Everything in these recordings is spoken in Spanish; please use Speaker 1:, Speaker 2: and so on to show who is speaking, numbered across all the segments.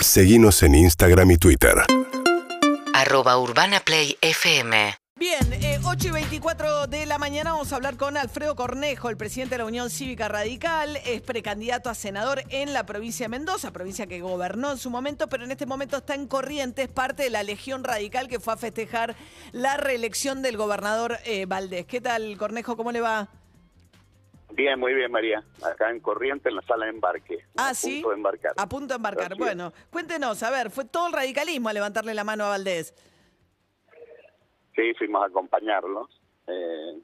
Speaker 1: Seguimos en Instagram y Twitter.
Speaker 2: arroba urbanaplayfm.
Speaker 3: Bien, eh, 8 y 24 de la mañana vamos a hablar con Alfredo Cornejo, el presidente de la Unión Cívica Radical, es precandidato a senador en la provincia de Mendoza, provincia que gobernó en su momento, pero en este momento está en Corrientes, parte de la Legión Radical que fue a festejar la reelección del gobernador eh, Valdés. ¿Qué tal, Cornejo? ¿Cómo le va?
Speaker 4: Bien, muy bien, María. Acá en Corriente, en la sala de embarque.
Speaker 3: Ah,
Speaker 4: a
Speaker 3: sí.
Speaker 4: punto de embarcar.
Speaker 3: A punto de embarcar. Bueno, cuéntenos, a ver, fue todo el radicalismo a levantarle la mano a Valdés.
Speaker 4: Sí, fuimos a acompañarlos. Eh,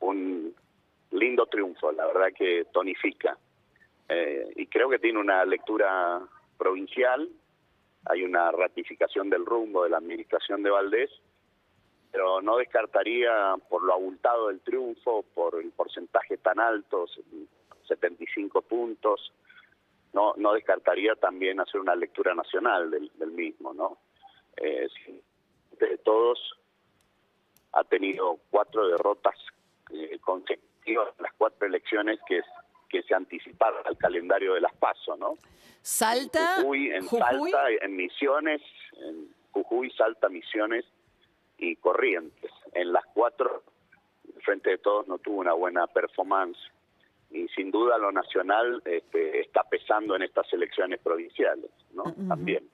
Speaker 4: un lindo triunfo, la verdad que tonifica. Eh, y creo que tiene una lectura provincial. Hay una ratificación del rumbo de la administración de Valdés, pero no descartaría por lo abultado del triunfo, por el porcentaje tan alto, 75 puntos, no, no descartaría también hacer una lectura nacional del, del mismo, ¿no? Eh, de todos ha tenido cuatro derrotas eh, consecutivas en las cuatro elecciones que, que se anticiparon al calendario de las PASO, ¿no?
Speaker 3: Salta,
Speaker 4: Jujuy, en
Speaker 3: Jujuy.
Speaker 4: Salta, en Misiones, en Jujuy, Salta, Misiones y Corrientes. En las cuatro, el Frente de Todos no tuvo una buena performance y sin duda lo nacional este, está pesando en estas elecciones provinciales, ¿no? También.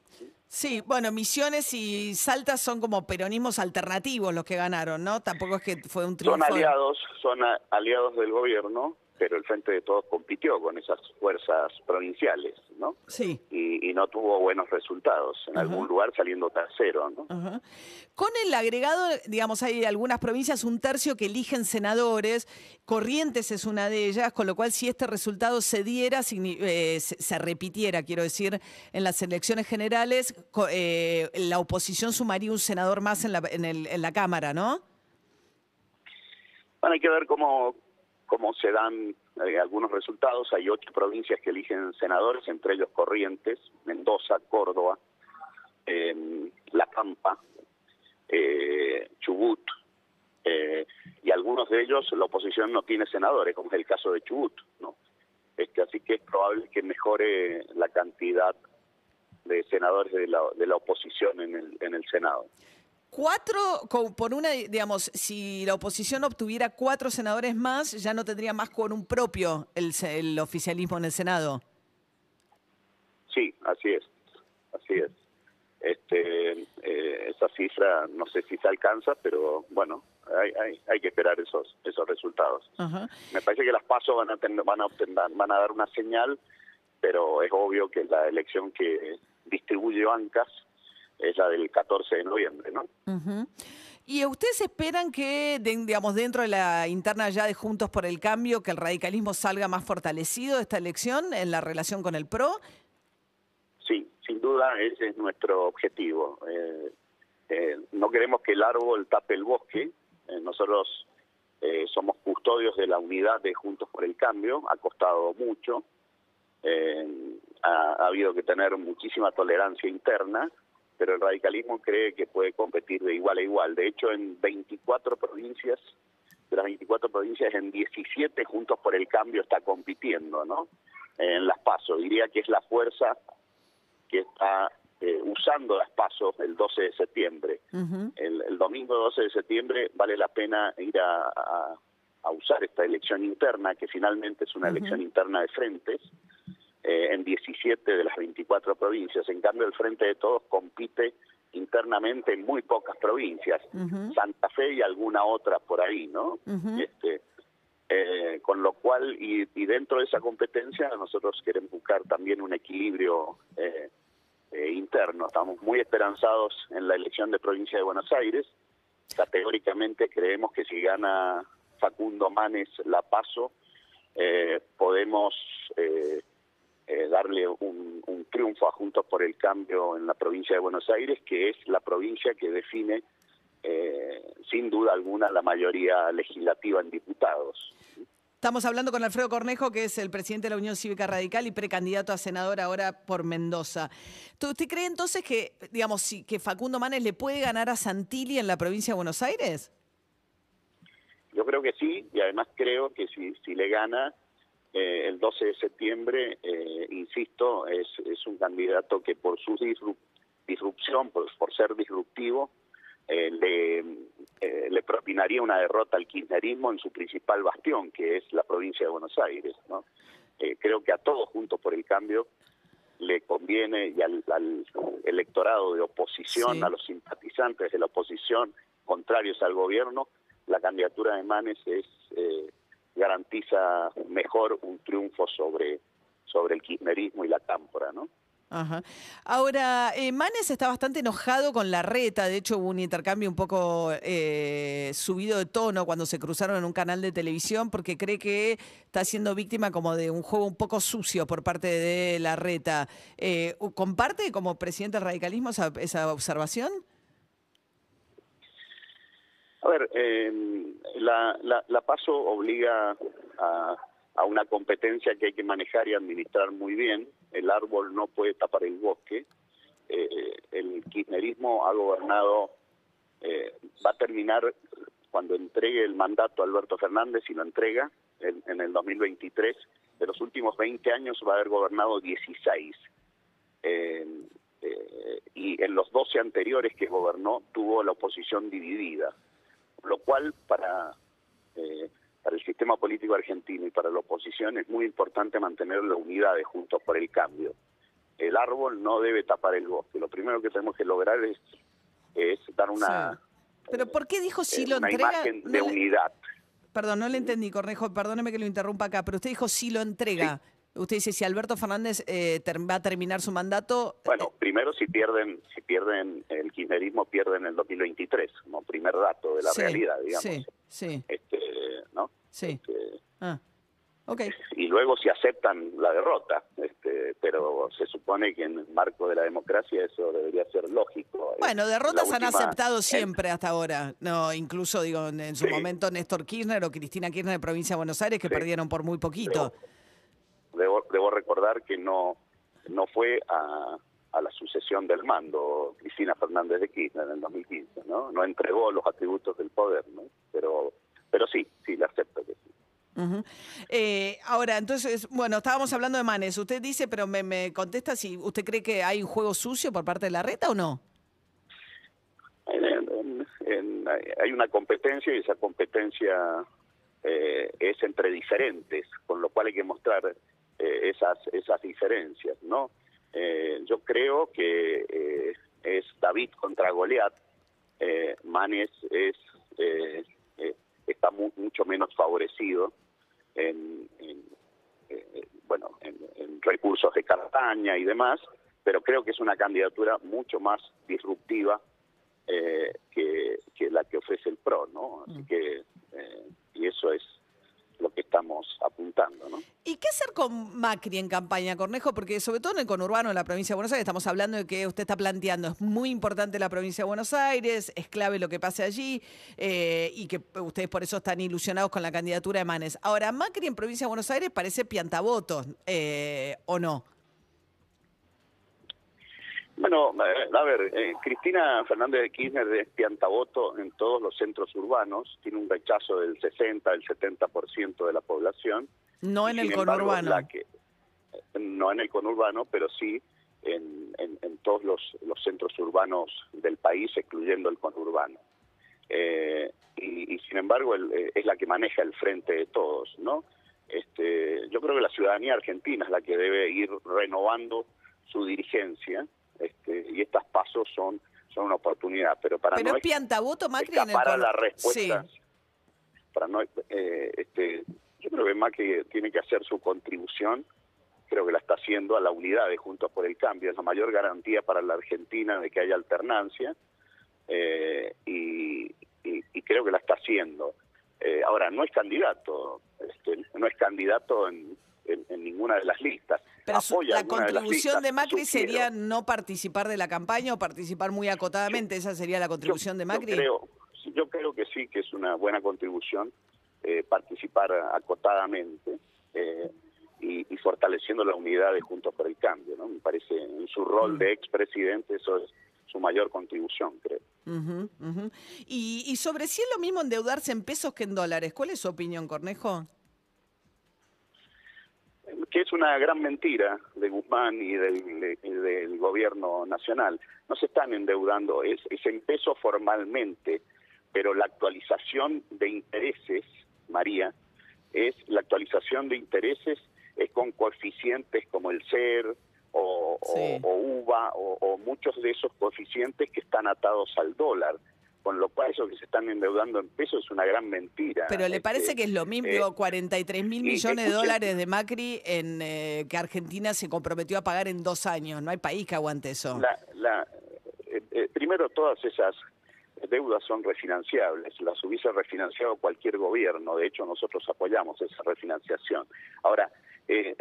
Speaker 3: Sí, bueno, Misiones y Salta son como peronismos alternativos los que ganaron, ¿no? Tampoco es que fue un triunfo.
Speaker 4: Son aliados, son aliados del gobierno, pero el Frente de Todos compitió con esas fuerzas provinciales, ¿no?
Speaker 3: Sí.
Speaker 4: Y, y no tuvo buenos resultados, en algún lugar saliendo tercero, ¿no?
Speaker 3: Ajá. Con el agregado, digamos, hay algunas provincias, un tercio que eligen senadores, Corrientes es una de ellas, con lo cual si este resultado se diera, eh, se, repitiera, quiero decir, en las elecciones generales, eh, la oposición sumaría un senador más en la, en el- en la Cámara, ¿no?
Speaker 4: Bueno, hay que ver cómo, cómo se dan eh, algunos resultados. Hay ocho provincias que eligen senadores, entre ellos Corrientes, Mendoza, Córdoba, eh, La Pampa, eh, Chubut, eh, y algunos de ellos la oposición no tiene senadores, como es el caso de Chubut, ¿no? Este, así que es probable que mejore la cantidad de senadores de la, de la oposición en el, en el Senado.
Speaker 3: Cuatro, por una, digamos, si la oposición obtuviera cuatro senadores más, ya no tendría más un propio el, el oficialismo en el Senado.
Speaker 4: Sí, así es, así es. Este, eh, esa cifra no sé si se alcanza, pero bueno, hay, hay, hay que esperar esos esos resultados. Me parece que las pasos van a ten- van a obtener- van a dar una señal, pero es obvio que la elección que distribuye bancas es la del 14 de noviembre, ¿no?
Speaker 3: Ujú. ¿Y ustedes esperan que, digamos, dentro de la interna ya de Juntos por el Cambio, que el radicalismo salga más fortalecido de esta elección en la relación con el PRO?
Speaker 4: Sí, sin duda ese es nuestro objetivo. Eh, eh, no queremos que el árbol tape el bosque. Eh, nosotros eh, somos custodios de la unidad de Juntos por el Cambio. Ha costado mucho. Ha, ha habido que tener muchísima tolerancia interna, pero el radicalismo cree que puede competir de igual a igual. De hecho, en 24 provincias, de las 24 provincias, en 17 Juntos por el Cambio está compitiendo, ¿no? En las PASO. Diría que es la fuerza que está eh, usando las pasos el 12 de septiembre. el, el domingo 12 de septiembre vale la pena ir a, a- a usar esta elección interna, que finalmente es una elección interna de frentes, eh, en 17 de las 24 provincias. En cambio, el Frente de Todos compite internamente en muy pocas provincias, Santa Fe y alguna otra por ahí, ¿no? este, eh, con lo cual, y, y dentro de esa competencia, nosotros queremos buscar también un equilibrio eh, eh, interno. Estamos muy esperanzados en la elección de provincia de Buenos Aires. Categóricamente creemos que si gana Facundo Manes la paso, eh, podemos eh, darle un, un triunfo a Juntos por el Cambio en la provincia de Buenos Aires, que es la provincia que define eh, sin duda alguna la mayoría legislativa en diputados.
Speaker 3: Estamos hablando con Alfredo Cornejo, que es el presidente de la Unión Cívica Radical y precandidato a senador ahora por Mendoza. ¿Tú- ¿Usted cree entonces que, digamos, que Facundo Manes le puede ganar a Santilli en la provincia de Buenos Aires?
Speaker 4: Yo creo que sí, y además creo que si, si le gana, eh, el 12 de septiembre, eh, insisto, es, es un candidato que por su disrupción, por, por ser disruptivo, eh, le, eh, le propinaría una derrota al kirchnerismo en su principal bastión, que es la provincia de Buenos Aires. ¿no? Eh, creo que a todos juntos por el cambio le conviene y al, al electorado de oposición,
Speaker 3: Sí.
Speaker 4: a los simpatizantes de la oposición contrarios al gobierno, la candidatura de Manes es eh, garantiza mejor un triunfo sobre sobre el kirchnerismo y la cámpora, ¿no?
Speaker 3: Ajá. Ahora, eh, Manes está bastante enojado con la reta. De hecho, hubo un intercambio un poco eh, subido de tono cuando se cruzaron en un canal de televisión porque cree que está siendo víctima como de un juego un poco sucio por parte de la reta. Eh, ¿Comparte como presidente del radicalismo esa, esa observación?
Speaker 4: A ver, eh, la, la, la PASO obliga a, a una competencia que hay que manejar y administrar muy bien. El árbol no puede tapar el bosque. Eh, el kirchnerismo ha gobernado, eh, va a terminar cuando entregue el mandato a Alberto Fernández y lo entrega en, en el 2023. De los últimos 20 años va a haber gobernado 16. Eh, eh, y en los 12 anteriores que gobernó tuvo la oposición dividida cual para, eh, para el sistema político argentino y para la oposición es muy importante mantener la unidad de Juntos por el Cambio. El árbol no debe tapar el bosque. Lo primero que tenemos que lograr es, es dar una,
Speaker 3: Sí. Pero ¿por qué dijo si
Speaker 4: eh,
Speaker 3: lo
Speaker 4: una
Speaker 3: entrega?
Speaker 4: imagen
Speaker 3: No
Speaker 4: de
Speaker 3: le-
Speaker 4: unidad.
Speaker 3: Perdón, no le entendí, Cornejo, perdóneme que lo interrumpa acá, pero usted dijo si lo entrega. Usted dice si Alberto Fernández eh, va a terminar su mandato.
Speaker 4: Bueno, primero si pierden, si pierden el kirchnerismo pierden el 2023, como primer dato de la
Speaker 3: Sí,
Speaker 4: realidad, digamos.
Speaker 3: Sí, sí,
Speaker 4: Este, ¿no?
Speaker 3: sí.
Speaker 4: Este,
Speaker 3: Ah, ok.
Speaker 4: y luego si aceptan la derrota, este, pero se supone que en el marco de la democracia eso debería ser lógico.
Speaker 3: Bueno,
Speaker 4: La
Speaker 3: derrotas han
Speaker 4: última-
Speaker 3: aceptado siempre hasta ahora. No, incluso digo en, su
Speaker 4: Sí.
Speaker 3: momento Néstor Kirchner o Cristina Kirchner de Provincia de Buenos Aires que
Speaker 4: Sí.
Speaker 3: perdieron por muy poquito.
Speaker 4: Debo, debo recordar que no no fue a, a la sucesión del mando Cristina Fernández de Kirchner en el 2015, ¿no? No entregó los atributos del poder, ¿no? Pero pero sí, sí, le acepto que sí.
Speaker 3: Eh, ahora, entonces, bueno, estábamos hablando de Manes. Usted dice, pero me, me contesta si usted cree que hay un juego sucio por parte de la reta o no.
Speaker 4: En- en- en- hay una competencia y esa competencia eh, es entre diferentes, con lo cual hay que mostrar eh, esas esas diferencias, ¿no? Eh, yo creo que eh, es David contra Goliat. Eh, Manes es eh, eh, está mu- mucho menos favorecido en, en, eh, bueno en, en recursos de campaña y demás, pero creo que es una candidatura mucho más disruptiva eh, que, que la que ofrece el PRO, ¿no? Así que, eh, y eso es lo que estamos apuntando, ¿no?
Speaker 3: ¿Y qué hacer con Macri en campaña, Cornejo? Porque sobre todo en el conurbano de la provincia de Buenos Aires estamos hablando de que usted está planteando, es muy importante la provincia de Buenos Aires, es clave lo que pase allí eh, y que ustedes por eso están ilusionados con la candidatura de Manes. Ahora, Macri en provincia de Buenos Aires parece piantavotos, eh, ¿o no?
Speaker 4: Bueno, eh, a ver, eh, Cristina Fernández de Kirchner es piantavoto en todos los centros urbanos, tiene un rechazo del 60, del 70% de la población.
Speaker 3: No en el
Speaker 4: embargo,
Speaker 3: conurbano.
Speaker 4: la que- eh, no en el conurbano, pero sí en, en- en todos los, los centros urbanos del país, excluyendo el conurbano. Eh, y, y, sin embargo el- eh, es la que maneja el frente de todos, ¿no? Este, yo creo que la ciudadanía argentina es la que debe ir renovando su dirigencia, este, y estas pasos son son una oportunidad, pero para
Speaker 3: Pero
Speaker 4: no
Speaker 3: es Macri en el
Speaker 4: escapar a
Speaker 3: conurbano.
Speaker 4: las respuestas, para no, eh, este, yo creo que Macri tiene que hacer su contribución, creo que la está haciendo a la unidad de Juntos por el Cambio, es la mayor garantía para la Argentina de que haya alternancia, eh, y, y- y creo que la está haciendo. Eh, ahora, no es candidato, este, no es candidato en, en- en ninguna de las listas.
Speaker 3: Pero
Speaker 4: Apoya
Speaker 3: la
Speaker 4: de
Speaker 3: contribución de Macri sería no participar de la campaña o participar muy acotadamente. Esa sería la contribución
Speaker 4: Yo-
Speaker 3: de Macri.
Speaker 4: Yo creo, yo creo que sí, que es una buena contribución eh, participar acotadamente eh, y, y fortaleciendo la unidad de Juntos por el Cambio. ¿no? Me parece en su rol
Speaker 3: Mm.
Speaker 4: de expresidente eso es su mayor contribución, creo.
Speaker 3: Y, y sobre si es lo mismo endeudarse en pesos que en dólares, ¿cuál es su opinión, Cornejo?
Speaker 4: Que es una gran mentira de Guzmán y del, gobierno nacional. No se están endeudando, es, es en peso formalmente, pero la actualización de intereses, María, es la actualización de intereses es con coeficientes como el SER o,
Speaker 3: Sí.
Speaker 4: o- o UVA o, o muchos de esos coeficientes que están atados al dólar. Con lo cual, eso que se están endeudando en pesos es una gran mentira.
Speaker 3: Pero le
Speaker 4: Este,
Speaker 3: parece que es lo mismo,
Speaker 4: eh,
Speaker 3: digo, 43 mil millones de dólares de Macri en eh, que Argentina se comprometió a pagar en dos años. No hay país que aguante eso.
Speaker 4: La, la, eh, eh, primero, todas esas deudas son refinanciables. Las hubiese refinanciado cualquier gobierno. De hecho, nosotros apoyamos esa refinanciación. Ahora, eh,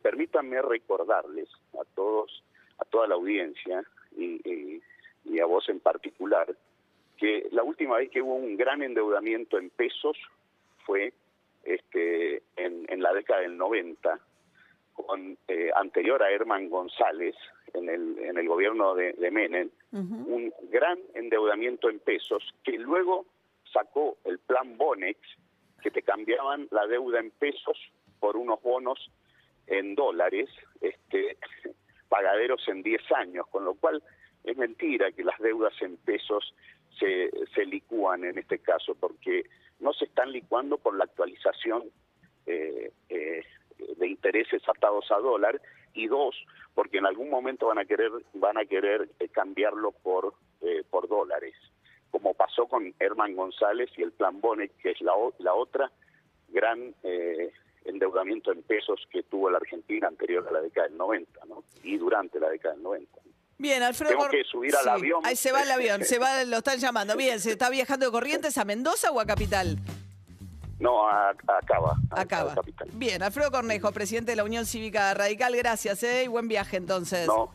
Speaker 4: permítanme recordarles a todos, a toda la audiencia y, y- y a vos en particular, que la última vez que hubo un gran endeudamiento en pesos fue este, en, en la década del 90, con, eh, anterior a Herman González, en el, en el gobierno de, de Menem, un gran endeudamiento en pesos que luego sacó el plan Bonex, que te cambiaban la deuda en pesos por unos bonos en dólares, este, pagaderos en 10 años, con lo cual es mentira que las deudas en pesos se, se licúan en este caso, porque no se están licuando por la actualización eh, eh, de intereses atados a dólar y dos porque en algún momento van a querer van a querer eh, cambiarlo por eh, por dólares como pasó con Herman González y el plan Bonet que es la, la otra gran eh, endeudamiento en pesos que tuvo la Argentina anterior a la década del 90 ¿no? y durante la década del 90
Speaker 3: Bien, Alfredo.
Speaker 4: Tengo que subir al avión.
Speaker 3: Ahí se va el avión, se va, lo están llamando. Bien, ¿se está viajando de Corrientes a Mendoza o a Capital?
Speaker 4: no a,
Speaker 3: Acaba.
Speaker 4: Capital.
Speaker 3: Bien, Alfredo Cornejo, presidente de la Unión Cívica Radical, gracias, ¿eh? Y buen viaje entonces.
Speaker 4: no,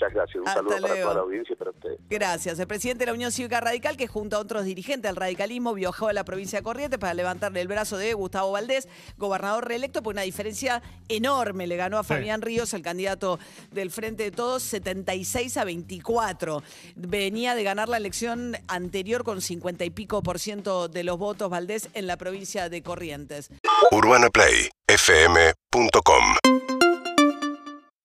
Speaker 4: muchas gracias un
Speaker 3: Hasta
Speaker 4: saludo para toda la audiencia y para ustedes
Speaker 3: Gracias. El presidente de la Unión Cívica Radical, que junto a otros dirigentes del radicalismo viajó a la provincia de Corrientes para levantarle el brazo de Gustavo Valdés, gobernador reelecto, por una diferencia enorme. Le ganó a Fabián Ríos, el candidato del Frente de Todos, 76 a 24. Venía de ganar la elección anterior con 50 y pico por ciento de los votos Valdés en la provincia de Corrientes.
Speaker 1: UrbanaPlayFM.com